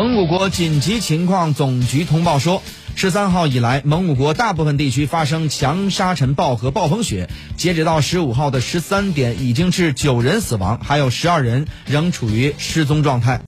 蒙古国紧急情况总局通报说，十三号以来，蒙古国大部分地区发生强沙尘暴和暴风雪，截止到十五号的十三点已经致九人死亡，还有十二人仍处于失踪状态。